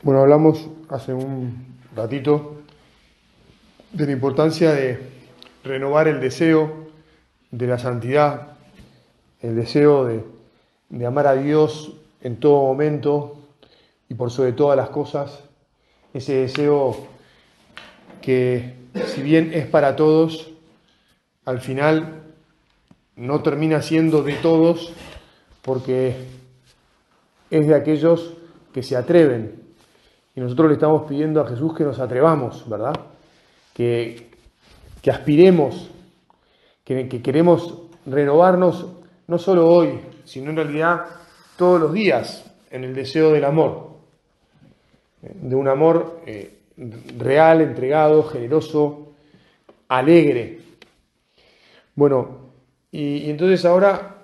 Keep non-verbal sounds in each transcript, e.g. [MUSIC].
Bueno, hablamos hace un ratito de la importancia de renovar el deseo de la santidad, el deseo de, de amar a Dios en todo momento y por sobre todas las cosas, ese deseo que si bien es para todos, al final no termina siendo de todos porque es de aquellos que se atreven y nosotros le estamos pidiendo a Jesús que nos atrevamos, ¿verdad? Que, que aspiremos, que, que queremos renovarnos no solo hoy, sino en realidad todos los días en el deseo del amor, de un amor eh, real, entregado, generoso, alegre. Bueno, y, y, entonces ahora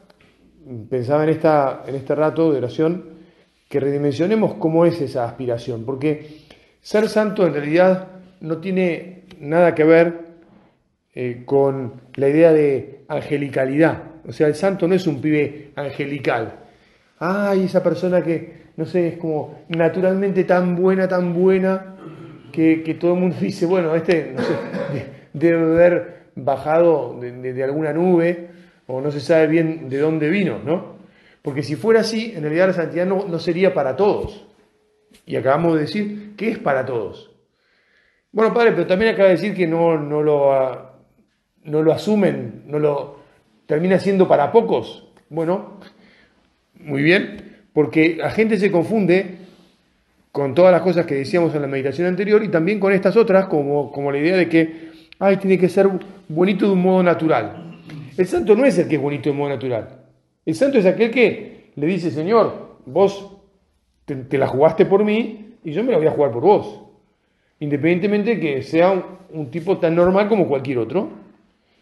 pensaba en, esta, en este rato de oración que redimensionemos cómo es esa aspiración, porque ser santo en realidad no tiene nada que ver eh, con la idea de angelicalidad. O sea, el santo no es un pibe angelical. Ay, esa persona que, no sé, es como naturalmente tan buena, tan buena, que, que todo el mundo [LAUGHS] dice, bueno, este, no sé, debe haber bajado de, de, de alguna nube, o no se sabe bien de dónde vino, ¿no? Porque si fuera así, en realidad la santidad no, no, sería para todos. Y acabamos de decir que es para todos. Bueno, padre, pero también acaba de decir que no, no, lo, asumen, no lo termina siendo para pocos. Bueno, muy bien, porque la gente se confunde con todas las cosas que decíamos en la meditación anterior y también con estas otras, como, como la idea de que, ay, tiene que ser bonito de un modo natural. El santo no es el que es bonito de un modo natural. El santo es aquel que le dice, Señor, vos te, la jugaste por mí y yo me la voy a jugar por vos. Independientemente de que sea un, un, tipo tan normal como cualquier otro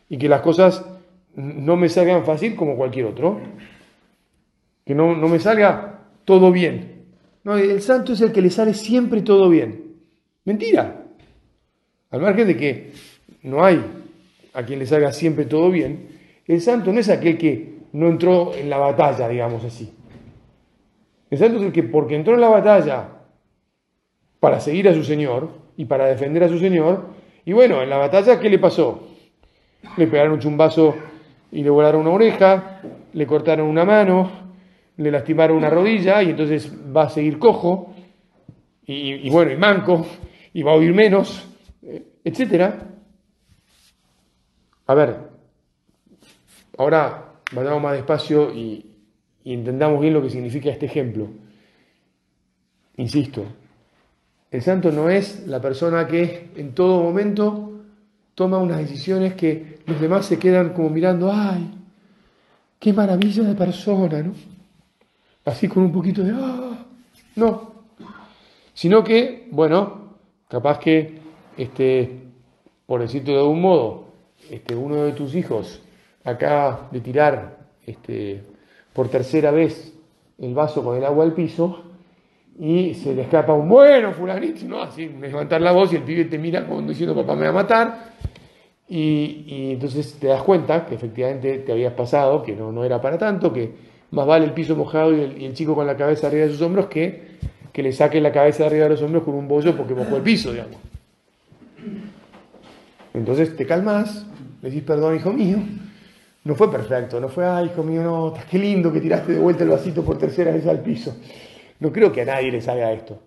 y que las cosas no me salgan fácil como cualquier otro. Que no, no me salga todo bien. No, el santo es el que le sale siempre todo bien. Mentira. Al margen de que no hay a quien le salga siempre todo bien, el santo no es aquel que no entró en la batalla, digamos así. Es el que, porque entró en la batalla para seguir a su Señor y para defender a su Señor, y bueno, en la batalla, ¿qué le pasó? Le pegaron un chumbazo y le volaron una oreja, le cortaron una mano, le lastimaron una rodilla, y entonces va a seguir cojo, y, y bueno, y manco, y va a oír menos, etcétera. A ver, ahora vayamos más despacio y, entendamos bien lo que significa este ejemplo. Insisto, el santo no es la persona que en todo momento toma unas decisiones que los demás se quedan como mirando, ay, qué maravilla de persona, ¿no? Así con un poquito de, ah, no. Sino que, bueno, capaz que, este, por decirlo de algún modo, este, uno de tus hijos acá de tirar este, por tercera vez el vaso con el agua al piso y se le escapa un bueno fulanito, ¿no? Así, levantar la voz y el pibe te mira como diciendo papá me va a matar y, entonces te das cuenta que efectivamente te habías pasado, que no, no era para tanto, que más vale el piso mojado y el, chico con la cabeza arriba de sus hombros que, que le saque la cabeza de arriba de los hombros con un bollo porque mojó el piso, digamos. Entonces te calmas, le dices perdón, hijo mío, no fue perfecto, no fue, ay, hijo mío, no, qué lindo que tiraste de vuelta el vasito por tercera vez al piso. No creo que a nadie le salga esto.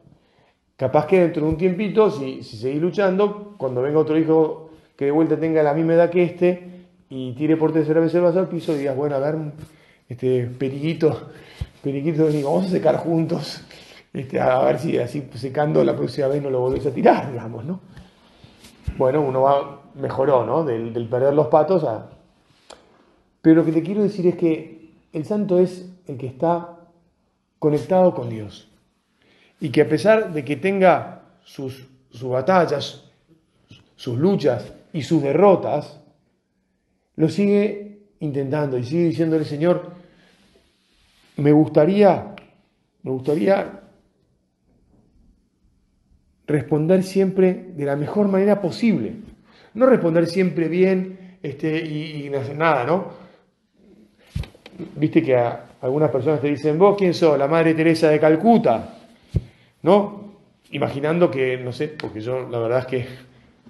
Capaz que dentro de un tiempito, si, si seguís luchando, cuando venga otro hijo que de vuelta tenga la misma edad que este y tire por tercera vez el vaso al piso, digas, bueno, a ver, este periquito, periquito, vamos a secar juntos, este, a ver si así secando la próxima vez no lo volvés a tirar, digamos, ¿no? Bueno, uno va, mejoró, ¿no? Del, del perder los patos a, pero lo que te quiero decir es que el santo es el que está conectado con Dios. Y que a pesar de que tenga sus, batallas, sus luchas y sus derrotas, lo sigue intentando y sigue diciéndole, Señor, me gustaría, me gustaría responder siempre de la mejor manera posible. No responder siempre bien este, y, hacer nada, ¿no? Viste que algunas personas te dicen, vos quién sos, la Madre Teresa de Calcuta, ¿no? Imaginando que, no sé, porque yo la verdad es que,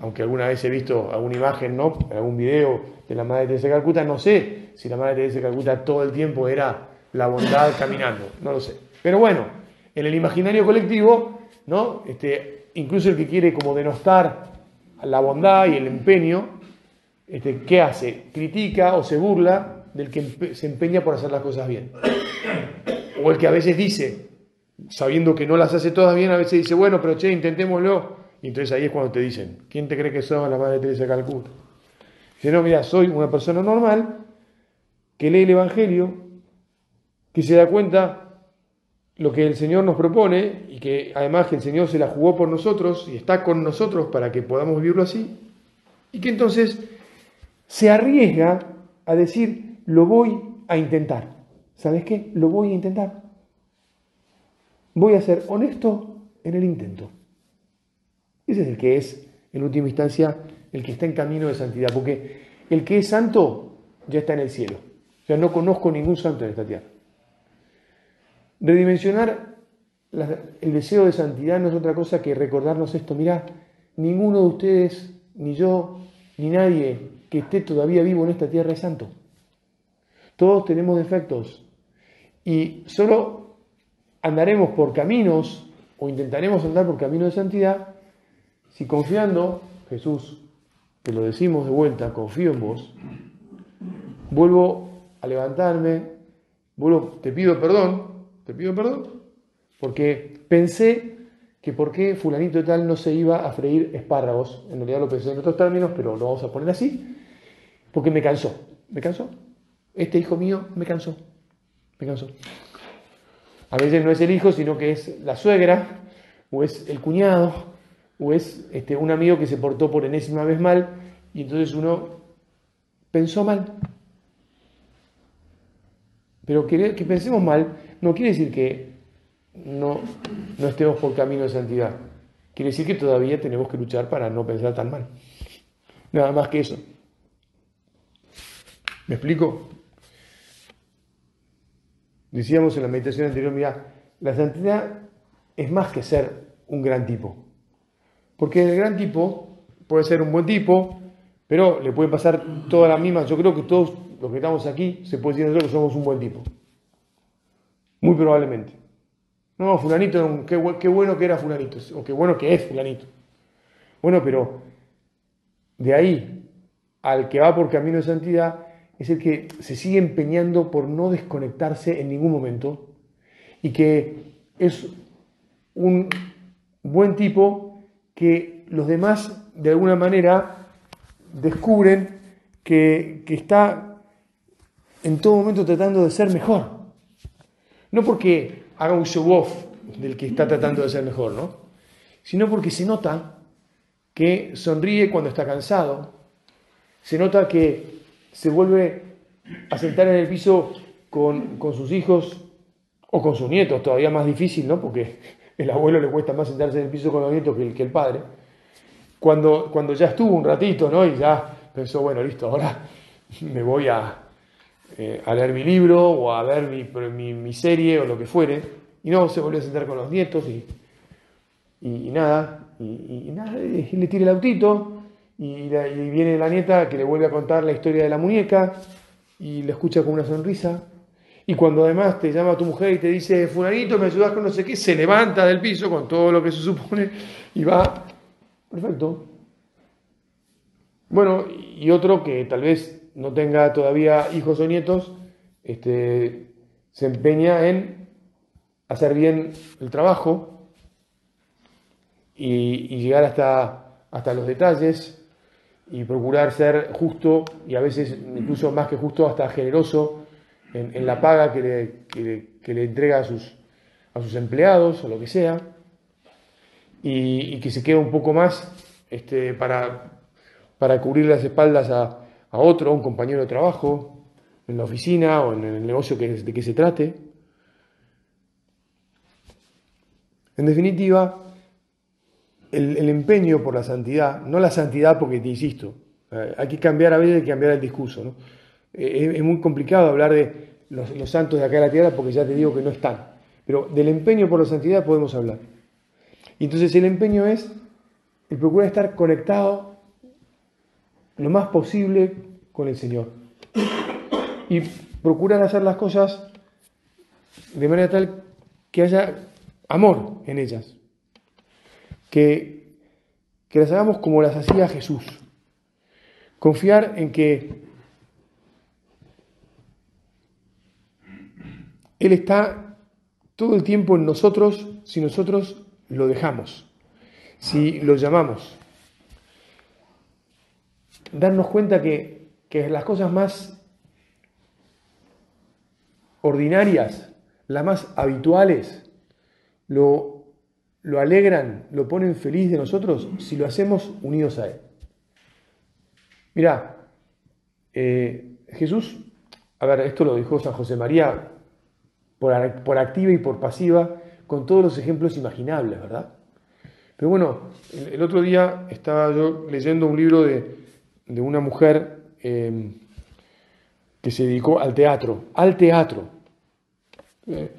aunque alguna vez he visto alguna imagen, ¿no? Algún video de la Madre Teresa de Calcuta, no sé si la Madre Teresa de Calcuta todo el tiempo era la bondad caminando, no lo sé. Pero bueno, en el imaginario colectivo, ¿no? Este, incluso el que quiere como denostar la bondad y el empeño, este, ¿qué hace? Critica o se burla del que se empeña por hacer las cosas bien. O el que a veces dice, sabiendo que no las hace todas bien, a veces dice, bueno, pero che, intentémoslo. Y entonces ahí es cuando te dicen, ¿quién te cree que sos la Madre Teresa de Calcuta? Dice, no, mira, soy una persona normal que lee el Evangelio, que se da cuenta lo que el Señor nos propone y que además que el Señor se la jugó por nosotros y está con nosotros para que podamos vivirlo así, y que entonces se arriesga a decir, lo voy a intentar. ¿Sabes qué? Lo voy a intentar. Voy a ser honesto en el intento. Ese es el que es, en última instancia, el que está en camino de santidad, porque el que es santo ya está en el cielo. O sea, no conozco ningún santo en esta tierra. Redimensionar el deseo de santidad no es otra cosa que recordarnos esto. Mirá, ninguno de ustedes, ni yo, ni nadie que esté todavía vivo en esta tierra es santo. Todos tenemos defectos y solo andaremos por caminos o intentaremos andar por caminos de santidad si confiando, Jesús, te lo decimos de vuelta, confío en vos, vuelvo a levantarme, vuelvo, te pido perdón te pido perdón, porque pensé que por qué fulanito de tal no se iba a freír espárragos. En realidad lo pensé en otros términos, pero lo vamos a poner así, porque me cansó, me cansó. Este hijo mío me cansó, me cansó. A veces no es el hijo, sino que es la suegra, o es el cuñado, o es este, un amigo que se portó por enésima vez mal, y entonces uno pensó mal. Pero que, que pensemos mal no quiere decir que no, no estemos por camino de santidad. Quiere decir que todavía tenemos que luchar para no pensar tan mal. Nada más que eso. ¿Me explico? Decíamos en la meditación anterior, mira, la santidad es más que ser un gran tipo. Porque el gran tipo puede ser un buen tipo, pero le puede pasar todas las mismas. Yo creo que todos los que estamos aquí se puede decir nosotros que somos un buen tipo. Muy probablemente. No, fulanito, qué, qué bueno que era fulanito, o qué bueno que es fulanito. Bueno, pero de ahí al que va por camino de santidad es el que se sigue empeñando por no desconectarse en ningún momento y que es un buen tipo que los demás de alguna manera descubren que, que está en todo momento tratando de ser mejor. No porque haga un show off del que está tratando de ser mejor, ¿no? Sino porque se nota que sonríe cuando está cansado, se nota que se vuelve a sentar en el piso con, sus hijos o con sus nietos, todavía más difícil, ¿no? Porque el abuelo le cuesta más sentarse en el piso con los nietos que el, que el padre. Cuando, cuando ya estuvo un ratito, ¿no? Y ya pensó, bueno, listo, ahora me voy a, eh, a leer mi libro o a ver mi, mi, serie o lo que fuere, y no, se volvió a sentar con los nietos y, y, nada, y, nada, y le tira el autito, y, viene la nieta que le vuelve a contar la historia de la muñeca y le escucha con una sonrisa. Y cuando además te llama tu mujer y te dice, fulanito, me ayudas con no sé qué, se levanta del piso con todo lo que se supone y va, perfecto. Bueno, y otro que tal vez no tenga todavía hijos o nietos, este, se empeña en hacer bien el trabajo y, llegar hasta, hasta los detalles y procurar ser justo y a veces incluso más que justo, hasta generoso en, la paga que le, que le, entrega a sus, a sus empleados o lo que sea. y, que se queda un poco más este, para, para cubrir las espaldas a, a otro, a un compañero de trabajo, en la oficina o en el negocio que, de que se trate. En definitiva, el, empeño por la santidad, no la santidad porque te insisto, eh, hay que cambiar a veces, hay que cambiar el discurso. Eh, es, muy complicado hablar de los, santos de acá de la tierra porque ya te digo que no están. Pero del empeño por la santidad podemos hablar. Entonces el empeño es el procurar estar conectado lo más posible con el Señor. Y procurar hacer las cosas de manera tal que haya amor en ellas. Que, las hagamos como las hacía Jesús. Confiar en que Él está todo el tiempo en nosotros si nosotros lo dejamos, si lo llamamos. Darnos cuenta que, que las cosas más ordinarias, las más habituales, lo, lo alegran, lo ponen feliz de nosotros si lo hacemos unidos a Él. Mira, eh, Jesús, a ver, esto lo dijo San José María por, por, activa y por pasiva, con todos los ejemplos imaginables, ¿verdad? Pero bueno, el, otro día estaba yo leyendo un libro de, de una mujer eh, que se dedicó al teatro, al teatro. Eh,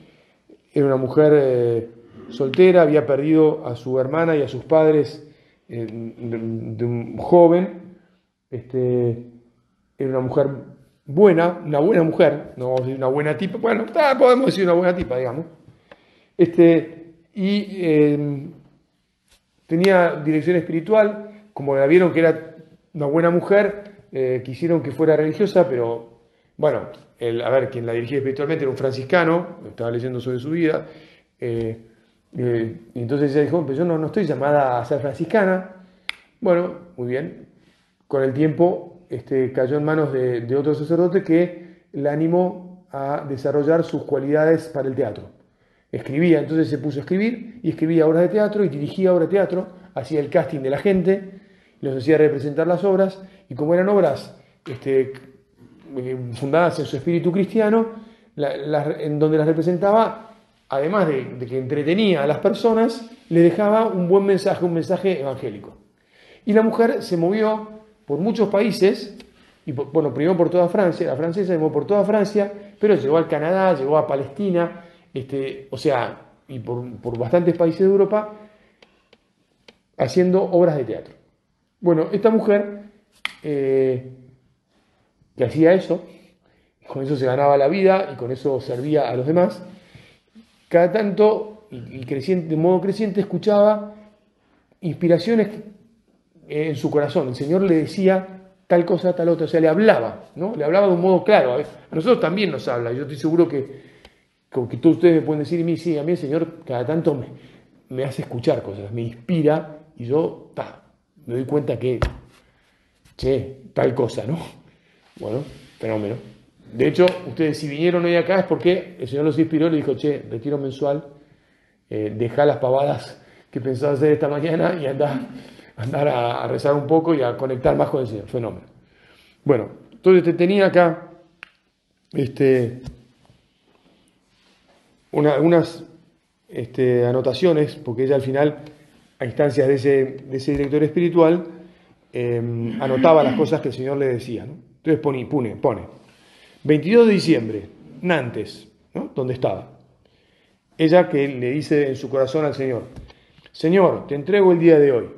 era una mujer eh, soltera, había perdido a su hermana y a sus padres de, un joven. Este, era una mujer buena, una buena mujer, no vamos a decir una buena tipa, bueno, podemos decir una buena tipa, digamos. Este, y em, tenía dirección espiritual, como la vieron que era una buena mujer, eh, quisieron que fuera religiosa, pero bueno, el, a ver, quien la dirigía espiritualmente era un franciscano, estaba leyendo sobre su vida, eh, eh, y entonces ella dijo, pero yo no, no estoy llamada a ser franciscana. Bueno, muy bien, con el tiempo este, cayó en manos de, otro sacerdote que la animó a desarrollar sus cualidades para el teatro. Escribía, entonces se puso a escribir y escribía obras de teatro y dirigía obras de teatro, hacía el casting de la gente, los hacía representar las obras y como eran obras este, eh, fundadas en su espíritu cristiano, en donde las representaba, además de, que entretenía a las personas, le dejaba un buen mensaje, un mensaje evangélico. Y la mujer se movió por muchos países, y bueno, primero por toda Francia, la francesa se movió por toda Francia, pero llegó al Canadá, llegó a Palestina, este, o sea, y por, bastantes países de Europa, haciendo obras de teatro. Bueno, esta mujer eh, que hacía eso, con eso se ganaba la vida y con eso servía a los demás, cada tanto y, creciente, de modo creciente escuchaba inspiraciones en su corazón. El Señor le decía tal cosa, tal otra, o sea, le hablaba, ¿no? Le hablaba de un modo claro. A nosotros también nos habla. Yo estoy seguro que, que todos ustedes me pueden decir, mí, sí, a mí el Señor cada tanto me, hace escuchar cosas, me inspira y yo me doy cuenta que, che, tal cosa, ¿no? Bueno, fenómeno. De hecho, ustedes si vinieron hoy acá es porque el Señor los inspiró y le dijo, che, retiro mensual, eh, deja las pavadas que pensabas hacer esta mañana y anda, andar a, rezar un poco y a conectar más con el Señor. Fenómeno. Bueno, entonces te tenía acá este, unas este, anotaciones, porque ella al final, a instancias de ese, de ese director espiritual, em, anotaba las cosas que el Señor le decía. Entonces pone, pone, pone. 22 de diciembre, Nantes, ¿no? Donde estaba. Ella que le dice en su corazón al Señor, Señor, te entrego el día de hoy.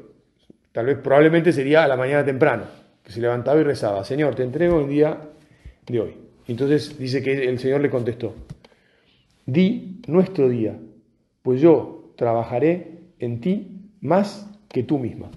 Tal vez probablemente sería a la mañana temprano, que se levantaba y rezaba, Señor, te entrego el día de hoy. Entonces dice que el Señor le contestó, di nuestro día, pues yo trabajaré en ti más que tú misma.